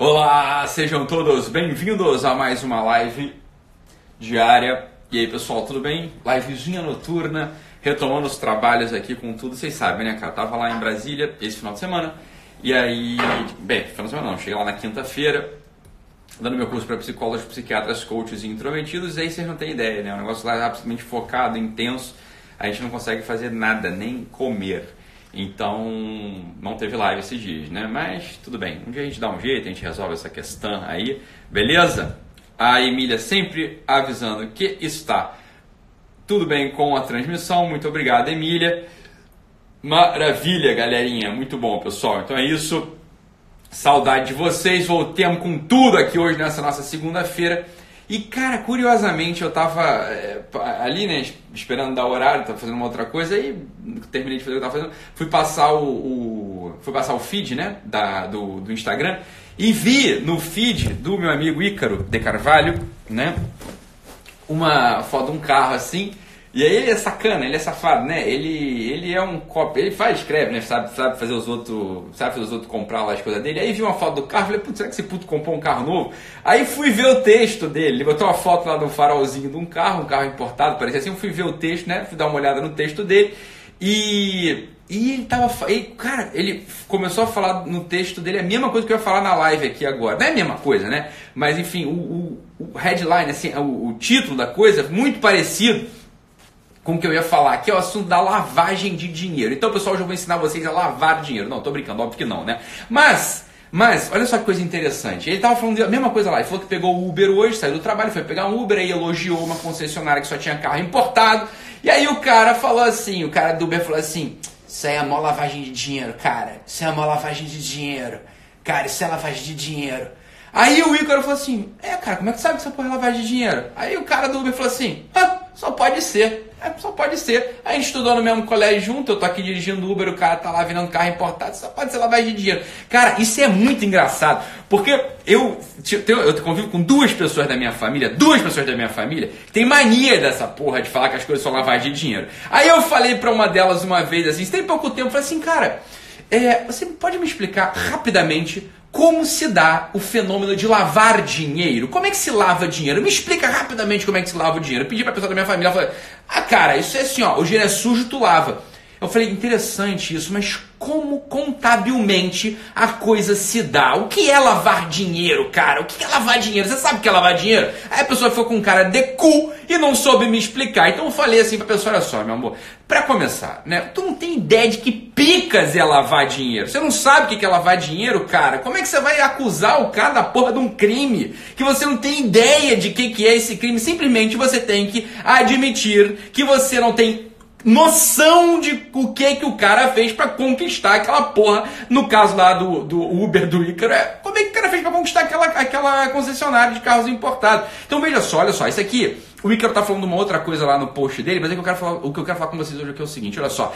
Olá, sejam todos bem-vindos a mais uma live diária. E aí, pessoal, tudo bem? Livezinha noturna, retomando os trabalhos aqui com tudo. Vocês sabem, né, cara? Tava lá em Brasília esse final de semana. E aí, bem, final de semana não, cheguei lá na quinta-feira, dando meu curso para psicólogos, psiquiatras, coaches e intrometidos. E aí vocês não têm ideia, né? O negócio lá é absolutamente focado, intenso. A gente não consegue fazer nada, nem comer. Então, não teve live esses dias, né? Mas tudo bem, um dia a gente dá um jeito, a gente resolve essa questão aí, beleza? A Emília sempre avisando que está tudo bem com a transmissão. Muito obrigado, Emília. Maravilha, galerinha. Muito bom, pessoal. Então é isso. Saudade de vocês. Voltemos com tudo aqui hoje nessa nossa segunda-feira. E, cara, curiosamente, eu tava é, ali, né, esperando dar horário, tava fazendo uma outra coisa, aí terminei de fazer o que eu tava fazendo, fui passar o, o fui passar o feed, né, da, do, do Instagram, e vi no feed do meu amigo Ícaro de Carvalho, né, uma foto de um carro assim, e aí ele é sacana, ele é safado, né? Ele, ele é um copy, ele faz, escreve, né? Sabe, sabe fazer os outros, sabe fazer os outros comprar lá as coisas dele. Aí vi uma foto do carro, falei, putz, será que esse puto comprou um carro novo? Aí fui ver o texto dele, ele botou uma foto lá do farolzinho de um carro, um carro importado, parecia assim, eu fui ver o texto, né? Fui dar uma olhada no texto dele e e ele tava. Ele, cara, ele começou a falar no texto dele a mesma coisa que eu ia falar na live aqui agora. Não é a mesma coisa, né? Mas enfim, o, o, o headline, assim, o, o título da coisa, muito parecido com o que eu ia falar, que é o assunto da lavagem de dinheiro. Então, pessoal, hoje eu vou ensinar vocês a lavar dinheiro. Não, tô brincando, óbvio que não, né? Mas, mas, olha só que coisa interessante. Ele tava falando a mesma coisa lá. Ele falou que pegou o Uber hoje, saiu do trabalho, foi pegar um Uber, aí elogiou uma concessionária que só tinha carro importado. E aí o cara falou assim, o cara do Uber falou assim, isso aí é mó lavagem de dinheiro, cara. Isso é mó lavagem de dinheiro. Cara, isso é lavagem de dinheiro. Aí o Ícaro falou assim, é, cara, como é que sabe que essa porra é lavagem de dinheiro? Aí o cara do Uber falou assim, ah, só pode ser. É, só pode ser. A gente estudou no mesmo colégio junto, eu tô aqui dirigindo Uber, o cara tá lá virando carro importado, só pode ser lavagem de dinheiro. Cara, isso é muito engraçado, porque eu, eu convivo com duas pessoas da minha família, duas pessoas da minha família, que tem mania dessa porra de falar que as coisas são lavagem de dinheiro. Aí eu falei pra uma delas uma vez assim, tem pouco tempo, falei assim, cara, é, você pode me explicar rapidamente como se dá o fenômeno de lavar dinheiro? Como é que se lava dinheiro? Me explica rapidamente como é que se lava o dinheiro. Eu pedi pra pessoa da minha família, ela falou, ah cara, isso é assim, ó, o dinheiro é sujo, tu lava. Eu falei, interessante isso, mas como contabilmente a coisa se dá? O que é lavar dinheiro, cara? O que é lavar dinheiro? Você sabe o que é lavar dinheiro? Aí a pessoa foi com um cara de cu e não soube me explicar. Então eu falei assim pra pessoa, olha só, meu amor, pra começar, né? Tu não tem ideia de que picas é lavar dinheiro. Você não sabe o que é lavar dinheiro, cara? Como é que você vai acusar o cara da porra de um crime? Que você não tem ideia de que, que é esse crime. Simplesmente você tem que admitir que você não tem noção de o que que o cara fez para conquistar aquela porra. No caso lá do, do Uber do Ícaro, é como é que o cara fez para conquistar aquela, aquela concessionária de carros importados. Então veja só, olha só, isso aqui, o Ícaro tá falando uma outra coisa lá no post dele, mas é que eu quero falar, o que eu quero falar com vocês hoje aqui é o seguinte, olha só.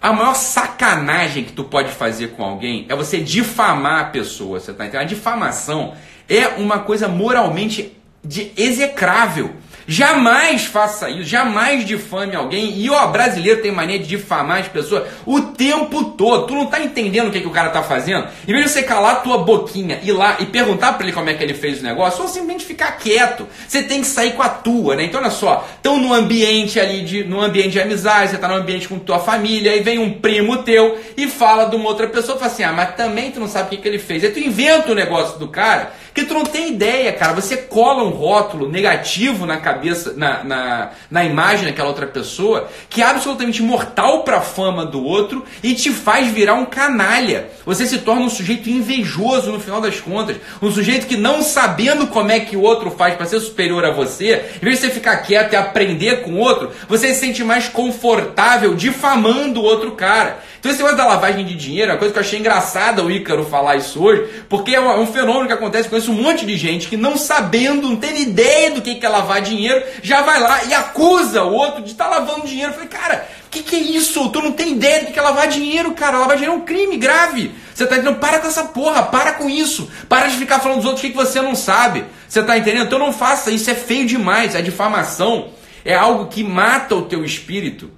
A maior sacanagem que tu pode fazer com alguém é você difamar a pessoa, você tá entendendo? A difamação é uma coisa moralmente de execrável. Jamais faça isso, jamais difame alguém. E ó, brasileiro tem mania de difamar as pessoas o tempo todo. Tu não tá entendendo o que, que o cara tá fazendo? Em vez de você calar tua boquinha, ir lá e perguntar para ele como é que ele fez o negócio, ou simplesmente ficar quieto. Você tem que sair com a tua, né? Então olha só, estão no ambiente ali de, no ambiente de amizade, você tá no ambiente com tua família, aí vem um primo teu e fala de uma outra pessoa, fala assim: "Ah, mas também tu não sabe o que, que ele fez". Aí tu inventa o negócio do cara, que tu não tem ideia, cara. Você cola um rótulo negativo na cabeça cabeça, na, na, na imagem daquela outra pessoa, que é absolutamente mortal para a fama do outro e te faz virar um canalha. Você se torna um sujeito invejoso no final das contas, um sujeito que não sabendo como é que o outro faz para ser superior a você, em vez de você ficar quieto e aprender com o outro, você se sente mais confortável difamando o outro cara. Então esse negócio da lavagem de dinheiro é uma coisa que eu achei engraçada o Ícaro falar isso hoje, porque é um, é um fenômeno que acontece com um monte de gente que não sabendo, não tendo ideia do que é lavar dinheiro, já vai lá e acusa o outro de estar tá lavando dinheiro. Eu falei, cara, o que, que é isso? Tu não tem ideia do que é lavar dinheiro, cara. Lavar dinheiro é um crime grave. Você tá entendendo? Para com essa porra, para com isso. Para de ficar falando dos outros o que, que você não sabe. Você tá entendendo? Então não faça isso, é feio demais. A difamação é algo que mata o teu espírito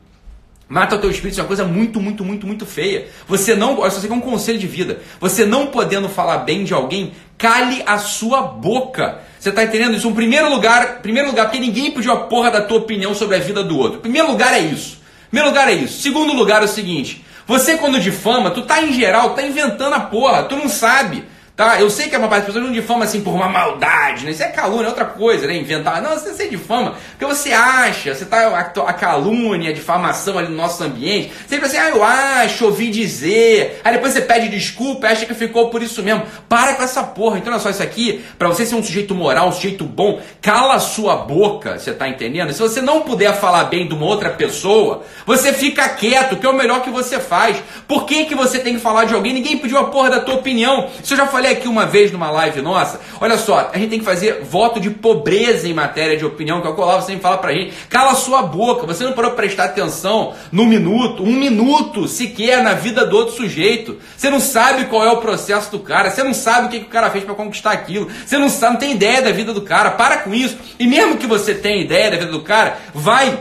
Mata o teu espírito, é uma coisa muito, muito, muito, muito feia. Você não, olha, você quer um conselho de vida. Você não podendo falar bem de alguém, cale a sua boca. Você está entendendo isso? Um primeiro lugar, primeiro lugar, porque ninguém pediu a porra da tua opinião sobre a vida do outro. Primeiro lugar é isso. Primeiro lugar é isso. Segundo lugar é o seguinte: você quando difama, tu tá em geral, tá inventando a porra, tu não sabe. Tá? Eu sei que é uma parte das pessoas não difama assim por uma maldade, né? Isso é calúnia, é outra coisa, né? Inventar. Não, você, você difama porque você acha, você tá a, a calúnia, a difamação ali no nosso ambiente. Sempre assim, ah, eu acho, ouvi dizer. Aí depois você pede desculpa, acha que ficou por isso mesmo. Para com essa porra. Então, olha só, isso aqui, para você ser um sujeito moral, um sujeito bom, cala a sua boca, você tá entendendo? Se você não puder falar bem de uma outra pessoa, você fica quieto, que é o melhor que você faz. Por que, que você tem que falar de alguém? Ninguém pediu a porra da tua opinião. Se eu já falei falei aqui uma vez numa live nossa, olha só, a gente tem que fazer voto de pobreza em matéria de opinião, que é o que sempre fala pra gente. Cala sua boca, você não parou prestar atenção no minuto, um minuto sequer na vida do outro sujeito. Você não sabe qual é o processo do cara, você não sabe o que, que o cara fez para conquistar aquilo, você não sabe, não tem ideia da vida do cara, para com isso. E mesmo que você tenha ideia da vida do cara, vai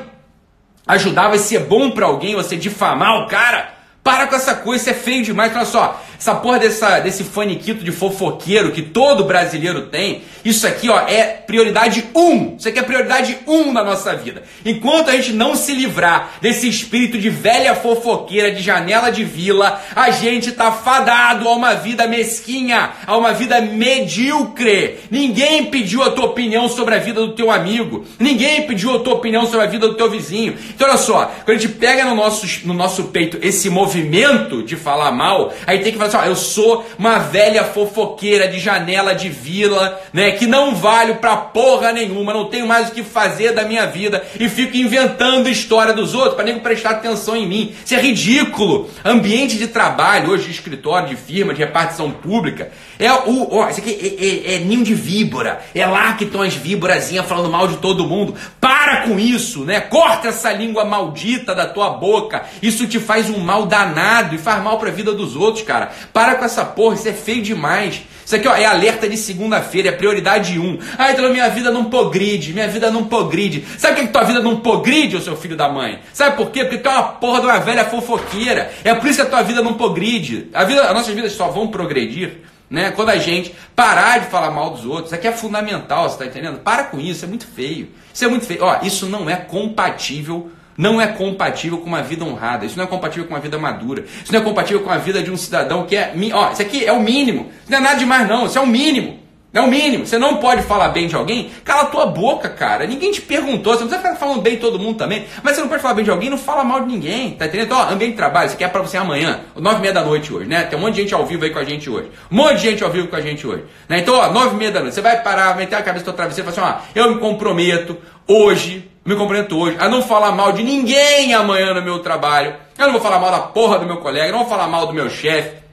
ajudar, vai ser bom para alguém você difamar o cara. Para com essa coisa, isso é feio demais. Olha só, essa porra dessa, desse faniquito de fofoqueiro que todo brasileiro tem, isso aqui ó, é prioridade 1. Um. Isso aqui é prioridade 1 um na nossa vida. Enquanto a gente não se livrar desse espírito de velha fofoqueira, de janela de vila, a gente tá fadado a uma vida mesquinha, a uma vida medíocre. Ninguém pediu a tua opinião sobre a vida do teu amigo. Ninguém pediu a tua opinião sobre a vida do teu vizinho. Então olha só, quando a gente pega no nosso, no nosso peito esse movimento de falar mal, aí tem que fala eu sou uma velha fofoqueira de janela de vila, né, que não valho pra porra nenhuma, não tenho mais o que fazer da minha vida e fico inventando história dos outros para nem prestar atenção em mim. Isso é ridículo. Ambiente de trabalho, hoje de escritório, de firma, de repartição pública, é o, ó, isso aqui é, é, é ninho de víbora. É lá que estão as víborazinhas falando mal de todo mundo. Para com isso, né? Corta essa língua maldita da tua boca. Isso te faz um mal danado e faz mal para a vida dos outros, cara. Para com essa porra, isso é feio demais. Isso aqui ó, é alerta de segunda-feira, é prioridade 1. Ah, então minha vida não progride, minha vida não progride. Sabe por que, que tua vida não progride, ô seu filho da mãe? Sabe por quê? Porque tu é uma porra de uma velha fofoqueira. É por isso que a tua vida não progride. A vida, as nossas vidas só vão progredir né? Quando a gente parar de falar mal dos outros, isso aqui é fundamental, você está entendendo? Para com isso, é muito feio. Isso é muito feio. Ó, isso não é compatível não é compatível com uma vida honrada, isso não é compatível com uma vida madura, isso não é compatível com a vida de um cidadão que é. Ó, isso aqui é o mínimo, isso não é nada demais, não, isso é o mínimo. É o mínimo. Você não pode falar bem de alguém, cala a tua boca, cara. Ninguém te perguntou. Você não precisa ficar falando bem de todo mundo também. Mas você não pode falar bem de alguém, não fala mal de ninguém. Tá entendendo? Então, ó, ambiente de trabalho, isso aqui é pra você amanhã, nove e meia da noite hoje, né? Tem um monte de gente ao vivo aí com a gente hoje. Um monte de gente ao vivo com a gente hoje. Né? Então, ó, nove e meia da noite. Você vai parar, meter a cabeça do teu travesseiro e falar assim, ó, eu me comprometo hoje, me comprometo hoje a não falar mal de ninguém amanhã no meu trabalho. Eu não vou falar mal da porra do meu colega, eu não vou falar mal do meu chefe.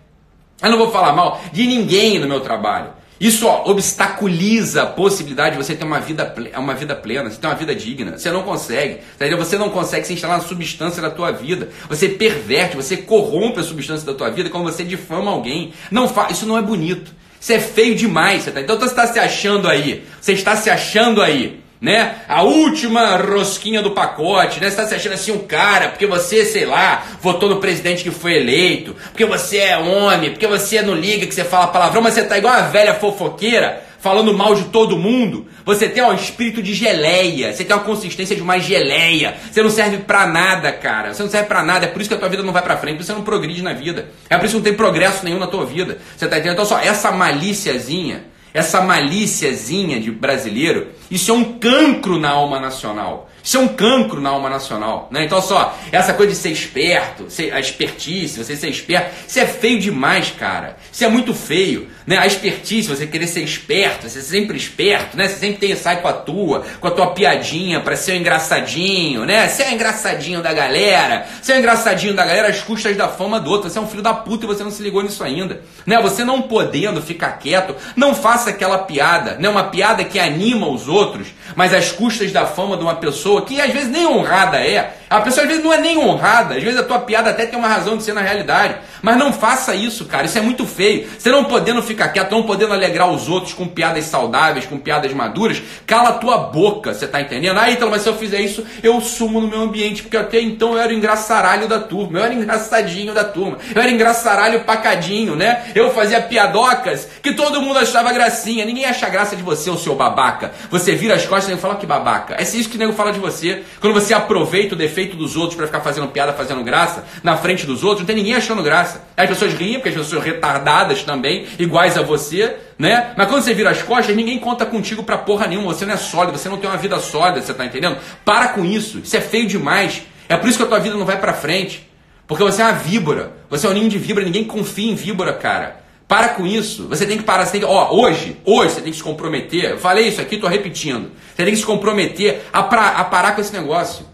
Eu não vou falar mal de ninguém no meu trabalho. Isso ó, obstaculiza a possibilidade de você ter uma vida, uma vida plena, você ter uma vida digna. Você não consegue. Tá você não consegue se instalar na substância da tua vida. Você perverte, você corrompe a substância da tua vida quando você difama alguém. Não fa Isso não é bonito. Isso é feio demais. Tá? Então você está se achando aí. Você está se achando aí né? A última rosquinha do pacote, né? Você tá se achando assim um cara, porque você, sei lá, votou no presidente que foi eleito, porque você é homem, porque você não liga que você fala palavrão, mas você tá igual a velha fofoqueira, falando mal de todo mundo. Você tem um espírito de geleia, você tem uma consistência de uma geleia. Você não serve para nada, cara. Você não serve para nada, é por isso que a tua vida não vai para frente, por isso que você não progride na vida. É por isso que não tem progresso nenhum na tua vida. Você tá entendendo? Então só essa malíciazinha essa malíciazinha de brasileiro, isso é um cancro na alma nacional. Isso é um cancro na alma nacional. Né? Então, só, essa coisa de ser esperto, ser, a expertise, você ser esperto, isso é feio demais, cara. Isso é muito feio. Né? A expertise, você querer ser esperto, você sempre esperto, né? Você sempre tem, sai com a tua, com a tua piadinha para ser o engraçadinho, né? Ser o engraçadinho da galera, ser o engraçadinho da galera às custas da fama do outro. Você é um filho da puta e você não se ligou nisso ainda. Né? Você não podendo ficar quieto, não faça aquela piada, né? Uma piada que anima os outros, mas às custas da fama de uma pessoa que às vezes nem honrada é. A pessoa às vezes não é nem honrada, às vezes a tua piada até tem uma razão de ser na realidade. Mas não faça isso, cara. Isso é muito feio. Você não podendo ficar quieto, não podendo alegrar os outros com piadas saudáveis, com piadas maduras, cala a tua boca, você tá entendendo? Ah, então, mas se eu fizer isso, eu sumo no meu ambiente, porque até então eu era o engraçaralho da turma, eu era engraçadinho da turma, eu era engraçaralho pacadinho, né? Eu fazia piadocas que todo mundo achava gracinha. Ninguém acha graça de você, o seu babaca. Você vira as costas e fala que babaca. É isso que o nego fala de você. Quando você aproveita o defeito dos outros para ficar fazendo piada, fazendo graça, na frente dos outros, não tem ninguém achando graça. As pessoas riem, porque as pessoas retardadas também, iguais a você, né? Mas quando você vira as costas, ninguém conta contigo pra porra nenhuma. Você não é sólido, você não tem uma vida sólida, você tá entendendo? Para com isso. Isso é feio demais. É por isso que a tua vida não vai pra frente. Porque você é uma víbora. Você é um ninho de víbora, ninguém confia em víbora, cara. Para com isso. Você tem que parar. Você tem que, ó, hoje, hoje você tem que se comprometer. Eu falei isso aqui, tô repetindo. Você tem que se comprometer a, pra, a parar com esse negócio.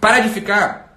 Para de ficar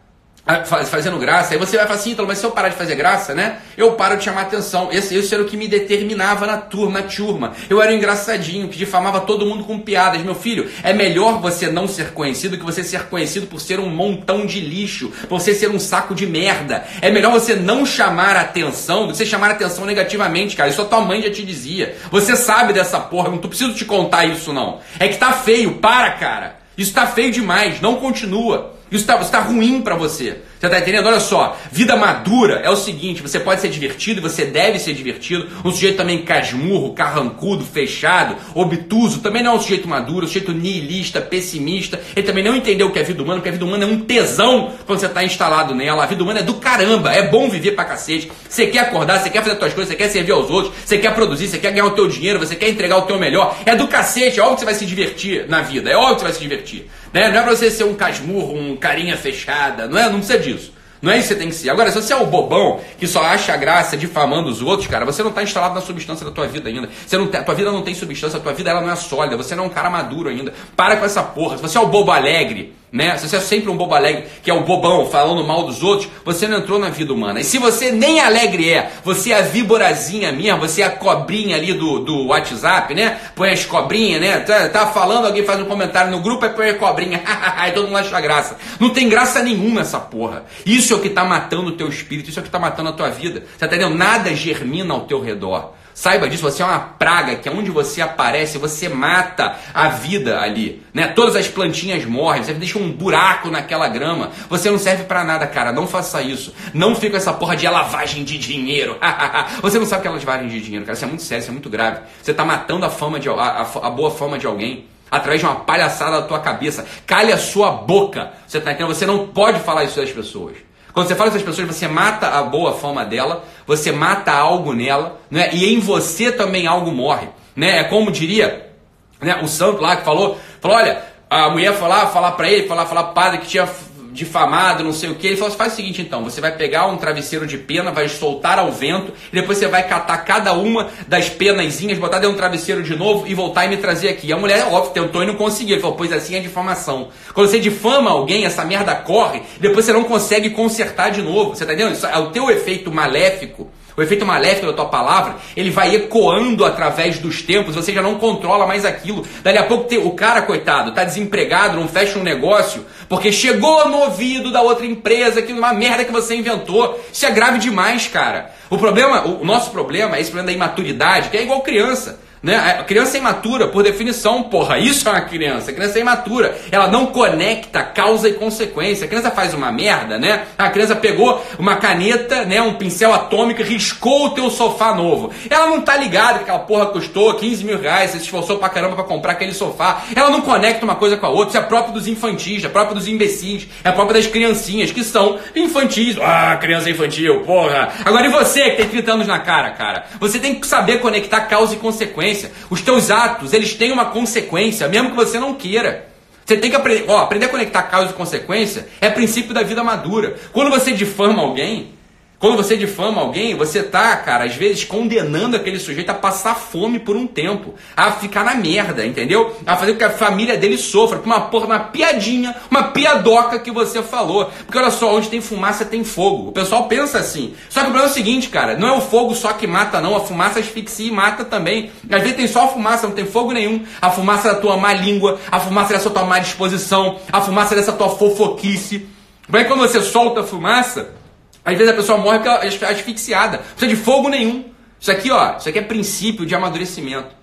fazendo graça, aí você vai falar assim, então, mas se eu parar de fazer graça, né? Eu paro de chamar atenção. Esse, esse era o que me determinava na turma, na turma. Eu era um engraçadinho, que difamava todo mundo com piadas. Meu filho, é melhor você não ser conhecido que você ser conhecido por ser um montão de lixo, por você ser um saco de merda. É melhor você não chamar atenção do que você chamar atenção negativamente, cara. Isso a tua mãe já te dizia. Você sabe dessa porra, não preciso te contar isso, não. É que tá feio, para, cara. Isso tá feio demais, não continua. Isso está tá ruim para você. Você está entendendo? Olha só, vida madura é o seguinte: você pode ser divertido, você deve ser divertido. Um sujeito também casmurro, carrancudo, fechado, obtuso, também não é um sujeito maduro, um sujeito nihilista, pessimista. Ele também não entendeu o que é vida humana, porque a vida humana é um tesão quando você está instalado nela. A vida humana é do caramba, é bom viver pra cacete. Você quer acordar, você quer fazer as suas coisas, você quer servir aos outros, você quer produzir, você quer ganhar o teu dinheiro, você quer entregar o teu melhor. É do cacete, é óbvio que você vai se divertir na vida, é óbvio que você vai se divertir. Né? Não é pra você ser um casmurro, um carinha fechada, não é? Não precisa disso. Não é isso que você tem que ser. Agora, se você é o bobão que só acha graça difamando os outros, cara, você não está instalado na substância da tua vida ainda. Você não a tua vida não tem substância, a tua vida ela não é sólida, você não é um cara maduro ainda. Para com essa porra. Se você é o bobo alegre, né? Se você é sempre um bobo alegre, que é o bobão falando mal dos outros, você não entrou na vida humana. E se você nem alegre é, você é a víborazinha mesmo, você é a cobrinha ali do, do WhatsApp, né? Põe as cobrinhas, né? Tá, tá falando, alguém faz um comentário no grupo, aí põe a cobrinha, aí todo mundo acha graça. Não tem graça nenhuma essa porra. Isso é o que tá matando o teu espírito, isso é o que tá matando a tua vida. Você tá entendendo? Nada germina ao teu redor. Saiba disso, você é uma praga que onde você aparece, você mata a vida ali, né? Todas as plantinhas morrem, você deixa um buraco naquela grama. Você não serve para nada, cara. Não faça isso. Não fica essa porra de lavagem de dinheiro. você não sabe que é lavagem de dinheiro, cara. Isso é muito sério, isso é muito grave. Você tá matando a fama de a, a, a boa fama de alguém através de uma palhaçada da tua cabeça. Cale a sua boca. Você tá entendendo? Você não pode falar isso das pessoas. Quando você fala com essas pessoas, você mata a boa fama dela, você mata algo nela, né? e em você também algo morre. Né? É como diria né, o santo lá que falou, falou, olha, a mulher falar, falar para ele, falar, falar padre que tinha difamado, não sei o que. Ele falou assim, faz o seguinte então, você vai pegar um travesseiro de pena, vai soltar ao vento, e depois você vai catar cada uma das penazinhas, botar dentro do travesseiro de novo e voltar e me trazer aqui. E a mulher, óbvio, tentou e não conseguiu. Ele falou, pois assim é difamação. Quando você difama alguém, essa merda corre, depois você não consegue consertar de novo. Você tá entendendo? Isso é o teu efeito maléfico o efeito maléfico da tua palavra, ele vai ecoando através dos tempos, você já não controla mais aquilo. Dali a pouco o cara, coitado, está desempregado, não fecha um negócio, porque chegou no ouvido da outra empresa que uma merda que você inventou. Isso é grave demais, cara. O problema, o nosso problema é esse problema da imaturidade, que é igual criança. Né? A criança é imatura, por definição, porra, isso é uma criança. A criança é imatura. Ela não conecta causa e consequência. A criança faz uma merda, né? A criança pegou uma caneta, né? Um pincel atômico e riscou o teu sofá novo. Ela não tá ligada que aquela porra custou 15 mil reais, você se esforçou pra caramba pra comprar aquele sofá. Ela não conecta uma coisa com a outra. Isso é próprio dos infantis, é próprio dos imbecis, é próprio das criancinhas que são infantis. Ah, criança infantil, porra. Agora e você que tem 30 anos na cara, cara? Você tem que saber conectar causa e consequência consequência. Os teus atos, eles têm uma consequência, mesmo que você não queira. Você tem que aprender, ó, aprender a conectar causa e consequência é princípio da vida madura. Quando você difama alguém, quando você difama alguém, você tá, cara, às vezes condenando aquele sujeito a passar fome por um tempo, a ficar na merda, entendeu? A fazer com que a família dele sofra por uma porra, uma piadinha, uma piadoca que você falou. Porque olha só, onde tem fumaça tem fogo. O pessoal pensa assim. Só que o problema é o seguinte, cara, não é o fogo só que mata, não. A fumaça asfixia e mata também. Às vezes tem só fumaça, não tem fogo nenhum. A fumaça da tua má língua, a fumaça dessa tua má disposição, a fumaça dessa tua fofoquice. Mas quando você solta a fumaça, Às vezes a pessoa morre porque ela é asfixiada. Não precisa de fogo nenhum. Isso aqui, ó, isso aqui é princípio de amadurecimento.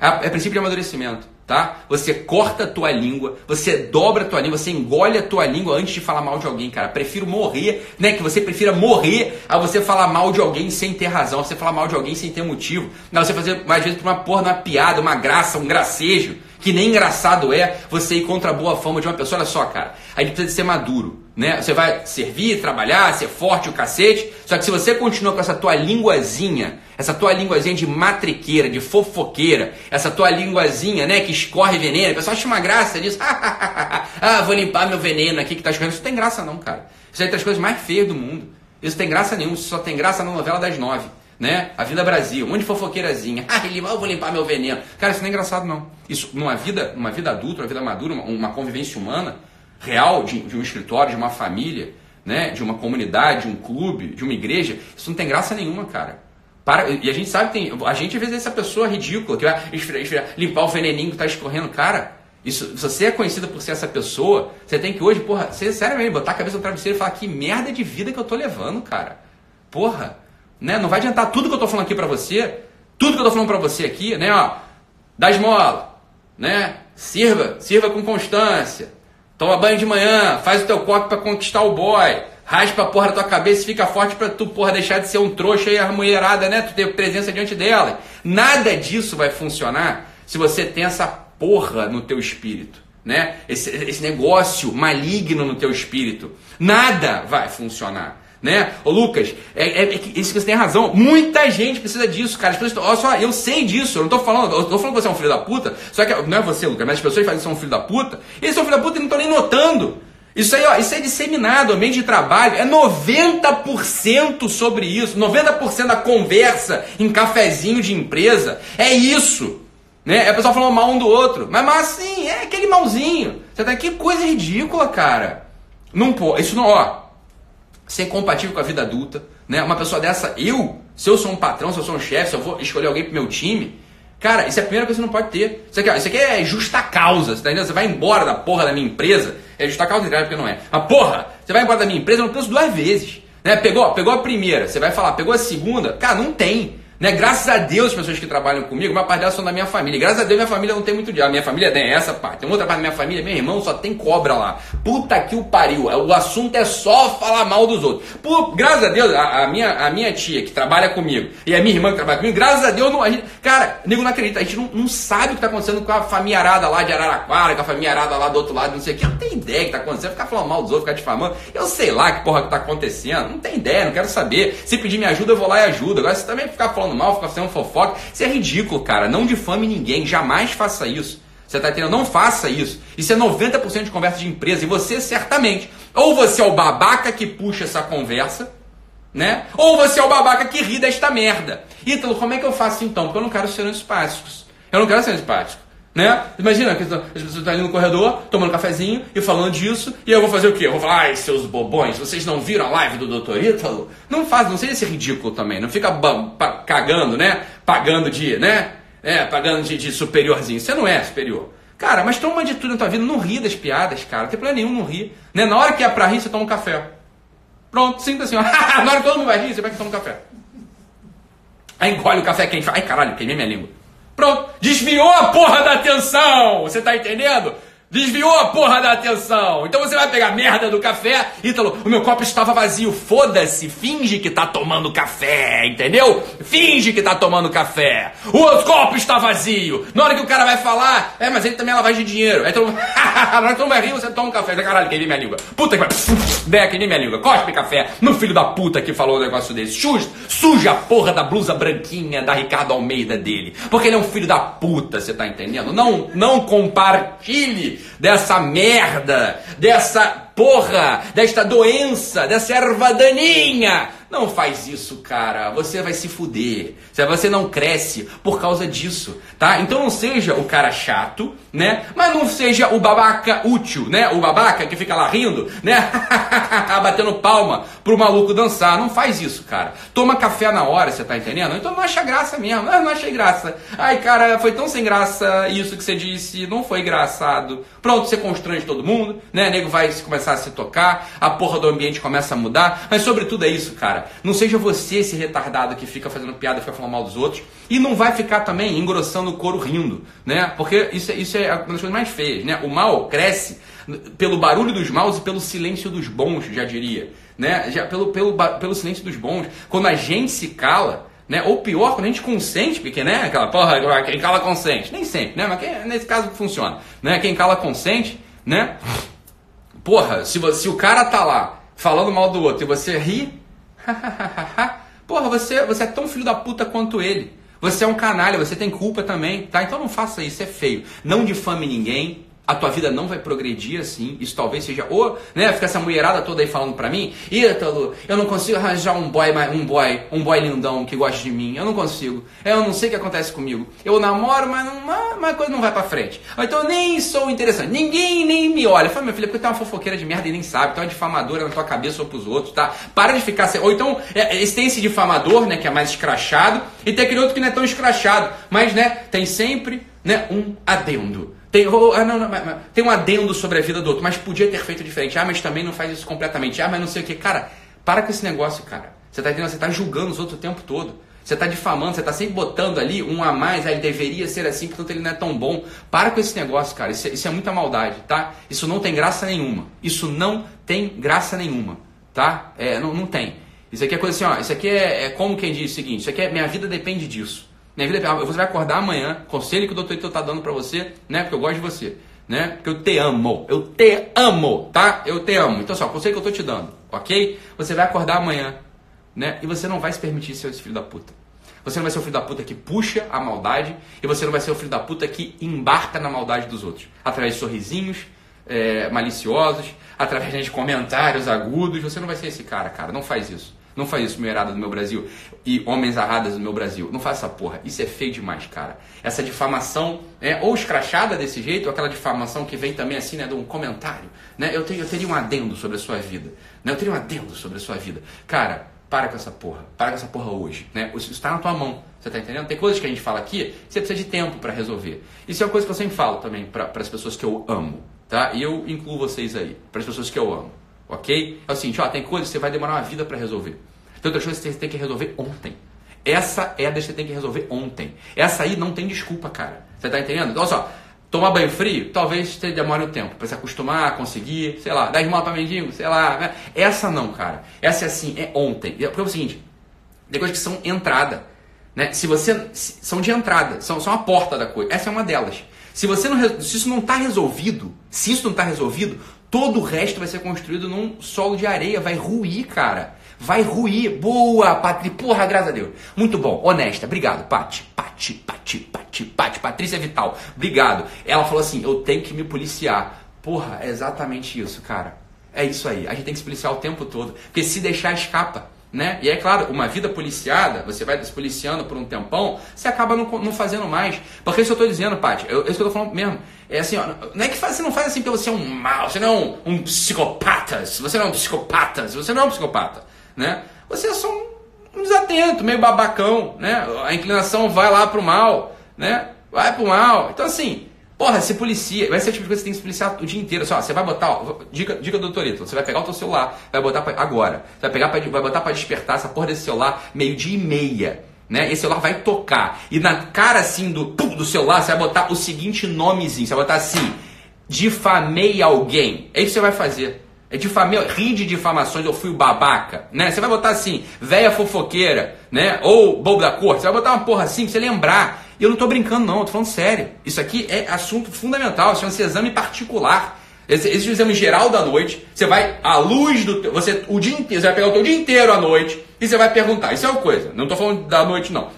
É, é princípio de amadurecimento, tá? Você corta a tua língua, você dobra a tua língua, você engole a tua língua antes de falar mal de alguém, cara. Prefiro morrer, né? Que você prefira morrer a você falar mal de alguém sem ter razão, você falar mal de alguém sem ter motivo. Não, você fazer, às vezes, uma porra, uma piada, uma graça, um gracejo que nem engraçado é você ir contra a boa fama de uma pessoa. Olha só, cara, a gente precisa de ser maduro, né? Você vai servir, trabalhar, ser forte o cacete, só que se você continua com essa tua linguazinha, essa tua linguazinha de matriqueira, de fofoqueira, essa tua linguazinha, né, que escorre veneno, o pessoal acha uma graça disso, ah, vou limpar meu veneno aqui que tá escorrendo. Isso não tem graça não, cara. Isso é das coisas mais feias do mundo. Isso tem graça nenhuma, isso só tem graça na novela das nove né? A Vida Brasil, um monte de fofoqueirazinha. Ah, eu vou limpar meu veneno. Cara, isso não é engraçado, não. Isso, numa vida, numa vida adulta, uma vida madura, uma, uma convivência humana, real, de, de, um escritório, de uma família, né? De uma comunidade, de um clube, de uma igreja, isso não tem graça nenhuma, cara. Para, e a gente sabe, tem, a gente às vezes é essa pessoa ridícula que vai esfriar, esfriar, limpar o veneninho que está escorrendo. Cara, isso, se você é conhecido por ser essa pessoa, você tem que hoje, porra, você, sério mesmo, botar a cabeça no travesseiro e falar que merda de vida que eu tô levando, cara. Porra, né? Não vai adiantar tudo que eu estou falando aqui para você, tudo que eu estou falando para você aqui, né? Ó, dá esmola, né? Sirva, sirva com constância. Toma banho de manhã, faz o teu coque para conquistar o boy. Raspa a porra da tua cabeça e fica forte para tu, porra, deixar de ser um trouxa e a mulherada, né? Tu ter presença diante dela. Nada disso vai funcionar se você tem essa porra no teu espírito, né? Esse, esse negócio maligno no teu espírito. Nada vai funcionar né? Ô Lucas, é, é, é isso que você tem razão. Muita gente precisa disso, cara. As pessoas, olha só, eu sei disso. Eu não tô falando, eu tô falando que você é um filho da puta. Só que não é você, Lucas, mas as pessoas fazem que são um filho da puta. Eles são filho da puta e não estão nem notando. Isso aí, ó, isso é disseminado, ambiente de trabalho, é 90% sobre isso, 90% da conversa em cafezinho de empresa, é isso. Né? É o pessoal falando mal um do outro. Mas, mas assim, é aquele malzinho. Você tá que coisa ridícula, cara. Não pode. Isso não, ó ser compatível com a vida adulta, né? Uma pessoa dessa, eu, se eu sou um patrão, se eu sou um chefe, se eu vou escolher alguém pro meu time, cara, isso é a primeira coisa que você não pode ter. Isso aqui, isso aqui é justa causa, você tá entendendo? Você vai embora da porra da minha empresa, é justa causa, porque não é. Mas porra, você vai embora da minha empresa, eu não penso duas vezes. Né? Pegou, pegou a primeira, você vai falar, pegou a segunda, cara, não tem. Né? Graças a Deus, as pessoas que trabalham comigo, uma parte delas são da minha família. Graças a Deus, minha família não tem muito diabo. Minha família tem essa parte. Tem outra parte da minha família, meu irmão só tem cobra lá. Puta que o pariu. O assunto é só falar mal dos outros. Por, graças a Deus, a, a, minha, a minha tia que trabalha comigo e a minha irmã que trabalha comigo, graças a Deus, não, a gente, cara, nego não acredita. A gente não, não sabe o que está acontecendo com a família lá de Araraquara, com a família lá do outro lado, não sei o que. Não tem ideia o que está acontecendo. Ficar falando mal dos outros, ficar difamando. Eu sei lá que porra que está acontecendo. Não tem ideia, não quero saber. Se pedir minha ajuda, eu vou lá e ajudo. Agora, se também ficar falando mal, ficar fazendo fofo fofoca. Isso é ridículo, cara. Não difame ninguém. Jamais faça isso. Você está entendendo? Não faça isso. Isso é 90% de conversa de empresa. E você, certamente, ou você é o babaca que puxa essa conversa, né? Ou você é o babaca que ri desta merda. Ítalo, como é que eu faço então? Porque eu não quero ser antipáticos. Eu não quero ser antipático. Né? Imagina que as pessoas estão ali no corredor, tomando cafezinho e falando disso, e eu vou fazer o quê? Eu vou falar, ai, seus bobões, vocês não viram a live do Dr. Ítalo? Não faz, não seja esse ridículo também, não fica cagando, né? Pagando de, né? É, pagando de, de superiorzinho. Você não é superior. Cara, mas toma uma atitude na tua vida, não ri das piadas, cara. Não tem problema nenhum, não ri. Né? Na hora que é pra rir, você toma um café. Pronto, sinta assim, ó. na hora que todo mundo vai rir, você vai tomar um café. Aí engole o café quente. Ai, caralho, queimei minha língua. Pronto, desviou a porra da atenção. Você tá entendendo? Desviou a porra da atenção. Então você vai pegar merda do café. Ítalo, o meu copo estava vazio. Foda-se. Finge que tá tomando café, entendeu? Finge que tá tomando café. O copo está vazio. Na hora que o cara vai falar, é, mas ele também é lavagem de dinheiro. Mundo, na hora que tu vai rir, você toma um café. Caralho, queimei minha língua. Puta que vai. Né, queimei minha língua. Cospe café no filho da puta que falou um negócio desse. Suja, suja a porra da blusa branquinha da Ricardo Almeida dele. Porque ele é um filho da puta, você tá entendendo? Não, não compartilhe dessa merda, dessa porra, desta doença, dessa erva daninha Não faz isso, cara. Você vai se fuder. Você não cresce por causa disso, tá? Então não seja o cara chato, né? Mas não seja o babaca útil, né? O babaca que fica lá rindo, né? Batendo palma pro maluco dançar. Não faz isso, cara. Toma café na hora, você tá entendendo? Então não acha graça mesmo. Eu não achei graça. Ai, cara, foi tão sem graça isso que você disse. Não foi engraçado. Pronto, você constrange todo mundo, né? O nego vai começar a se tocar, a porra do ambiente começa a mudar. Mas sobretudo é isso, cara. Não seja você esse retardado que fica fazendo piada, fica falando mal dos outros. E não vai ficar também engrossando o couro rindo, né? Porque isso, é, isso é uma das coisas mais feias, né? O mal cresce pelo barulho dos maus e pelo silêncio dos bons, já diria. Né? Já pelo, pelo, pelo silêncio dos bons. Quando a gente se cala, né? Ou pior, quando a gente consente, porque né? aquela porra, quem cala consente. Nem sempre, né? Mas quem, nesse caso funciona. Né? Quem cala consente, né? Porra, se, se o cara tá lá falando mal do outro e você ri, porra, você, você é tão filho da puta quanto ele. Você é um canalha, você tem culpa também, tá? Então não faça isso, é feio. Não difame ninguém, a tua vida não vai progredir assim. Isso talvez seja ou, né, fica essa mulherada toda aí falando pra mim, Ítalo, eu não consigo arranjar um boy, um boy, um boy lindão que goste de mim. Eu não consigo. Eu não sei o que acontece comigo. Eu namoro, mas, não, mas a coisa não vai pra frente. Então eu nem sou interessante. Ninguém nem me olha. Fala, meu filho, é porque tu é uma fofoqueira de merda e nem sabe. Tu é uma difamadora na tua cabeça ou pros outros, tá? Para de ficar. Ou então, é, esse tem esse difamador, né, que é mais escrachado, e tem aquele outro que não é tão escrachado. Mas, né, tem sempre, né, um adendo. Tem, oh, ah, não, não, mas, mas, tem um adendo sobre a vida do outro, mas podia ter feito diferente. Ah, mas também não faz isso completamente. Ah, mas não sei o que. Cara, para com esse negócio, cara. Você tá? Você tá julgando os outros o tempo todo. Você está difamando, você está sempre botando ali um a mais, ah, ele deveria ser assim, portanto ele não é tão bom. Para com esse negócio, cara. Isso é, isso é muita maldade, tá? Isso não tem graça nenhuma. Isso não tem graça nenhuma, tá? É, não, não tem. Isso aqui é coisa assim, ó. Isso aqui é, é como quem diz o seguinte: Isso aqui é minha vida depende disso. Minha vida, é você vai acordar amanhã, conselho que o doutor está dando para você, né? Porque eu gosto de você, né? Porque eu te amo, eu te amo, tá? Eu te amo. Então, só, conselho que eu estou te dando, ok? Você vai acordar amanhã, né? E você não vai se permitir ser esse filho da puta. Você não vai ser o filho da puta que puxa a maldade e você não vai ser o filho da puta que embarca na maldade dos outros. Através de sorrisinhos é, maliciosos, através de comentários agudos. Você não vai ser esse cara, cara. Não faz isso. Não faz isso, mulherada do meu Brasil. E homens arradas do meu Brasil. Não faz essa porra. Isso é feio demais, cara. Essa difamação, é, ou escrachada desse jeito, ou aquela difamação que vem também assim, né, de um comentário. Né? Eu, eu teria um adendo sobre a sua vida. Né? Eu teria um adendo sobre a sua vida. Cara, para com essa porra. Para com essa porra hoje. Né? Isso está na tua mão. Você tá entendendo? Tem coisas que a gente fala aqui você precisa de tempo para resolver. Isso é uma coisa que eu sempre falo também para as pessoas que eu amo. Tá? E eu incluo vocês aí. Para as pessoas que eu amo. Ok? É o seguinte, ó, tem coisas que você vai demorar uma vida para resolver. Tem outras coisas que você tem que resolver ontem. Essa é a que você tem que resolver ontem. Essa aí não tem desculpa, cara. Você tá entendendo? Então, olha só, tomar banho frio, talvez você demore um tempo para se acostumar, conseguir, sei lá, dar esmola para mendigo, sei lá. Né? Essa não, cara. Essa é assim, é ontem. Porque é o seguinte, tem coisas que são entrada. Né? Se você. São de entrada, são, são a porta da coisa. Essa é uma delas. Se, você não, se isso não está resolvido, se isso não está resolvido, todo o resto vai ser construído num solo de areia, vai ruir, cara. Vai ruir. Boa, Patri. Porra, graças a Deus. Muito bom. Honesta. Obrigado, Pati. Pati, Pati, Pati, Pati. Patrícia Vital. Obrigado. Ela falou assim: eu tenho que me policiar. Porra, é exatamente isso, cara. É isso aí. A gente tem que se policiar o tempo todo. Porque se deixar, escapa. Né? E é claro, uma vida policiada, você vai se policiando por um tempão, você acaba não, não fazendo mais. Porque isso eu estou dizendo, Paty, é isso que eu estou falando mesmo. É assim, ó, não é que você não faz assim porque você é um mal, você não é um, um psicopata, você não é um psicopata, você não é um psicopata né? Você é só um, desatento, meio babacão, né? A inclinação vai lá pro mal, né? Vai pro mal. Então assim, porra, se policia, vai ser o tipo de coisa que você tem que se policiar o dia inteiro. Só, você vai botar, ó, dica, dica do doutorito, você vai pegar o teu celular, vai botar pra, agora, você vai pegar pra, vai botar para despertar essa porra desse celular meio dia e meia. Né? Esse celular vai tocar. E na cara assim do, pum, do celular, você vai botar o seguinte nomezinho. Você vai botar assim: difamei alguém. É isso que você vai fazer. É difamei, ri de difamações, eu fui o babaca, né? Você vai botar assim, véia fofoqueira, né? Ou bobo da corte, você vai botar uma porra assim pra você lembrar. E eu não tô brincando não, eu tô falando sério. Isso aqui é assunto fundamental, chama-se exame particular. Existe o exame geral da noite, você vai à luz do você o dia inteiro, você vai pegar o teu dia inteiro à noite e você vai perguntar. Isso é uma coisa, não tô falando da noite não.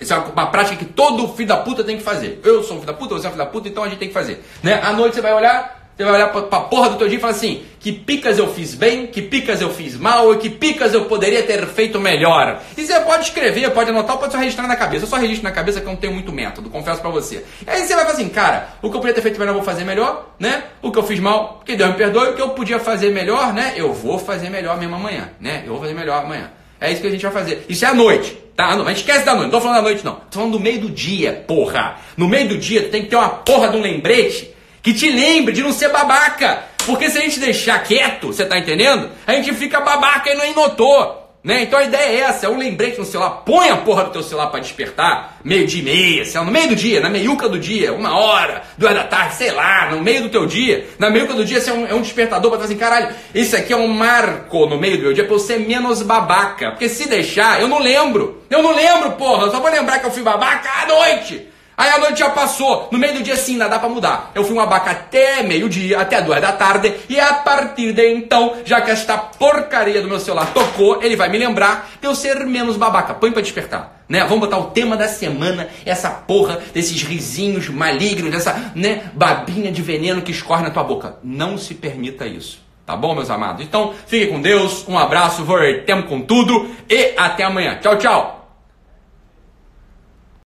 Isso é uma, prática que todo filho da puta tem que fazer. Eu sou um filho da puta, você é um filho da puta, então a gente tem que fazer. Né? À noite você vai olhar, Você vai olhar pra, porra do teu dia e falar assim: que picas eu fiz bem, que picas eu fiz mal, e que picas eu poderia ter feito melhor. E você pode escrever, pode anotar, pode só registrar na cabeça. Eu só registro na cabeça que eu não tenho muito método, confesso pra você. E aí você vai falar assim: cara, o que eu poderia ter feito melhor eu vou fazer melhor, né? O que eu fiz mal, que Deus me perdoe, o que eu podia fazer melhor, né? Eu vou fazer melhor mesmo amanhã, né? Eu vou fazer melhor amanhã. É isso que a gente vai fazer. Isso é à noite, tá? Não, mas esquece da noite. Não tô falando da noite, não. Tô falando do meio do dia, porra. No meio do dia, tu tem que ter uma porra de um lembrete que te lembre de não ser babaca. Porque se a gente deixar quieto, você tá entendendo? A gente fica babaca e não notou. Né? Então a ideia é essa, é um lembrete no celular. Põe a porra do teu celular para despertar, meio dia e meia, sei lá, no meio do dia, na meiuca do dia, uma hora, duas da tarde, sei lá, no meio do teu dia. Na meiuca do dia, você é um, é um despertador para falar assim, caralho, isso aqui é um marco no meio do meu dia pra eu ser menos babaca. Porque se deixar, eu não lembro. Eu não lembro, porra, eu só vou lembrar que eu fui babaca à noite. Aí a noite já passou. No meio do dia sim, nada pra mudar. Eu fui um abaca até meio-dia, até duas da tarde. E a partir de então, já que esta porcaria do meu celular tocou, ele vai me lembrar de eu ser menos babaca. Põe pra despertar. Né? Vamos botar o tema da semana, essa porra desses risinhos malignos, dessa né, babinha de veneno que escorre na tua boca. Não se permita isso. Tá bom, meus amados? Então, fique com Deus, um abraço, voltemos com tudo e até amanhã. Tchau, tchau!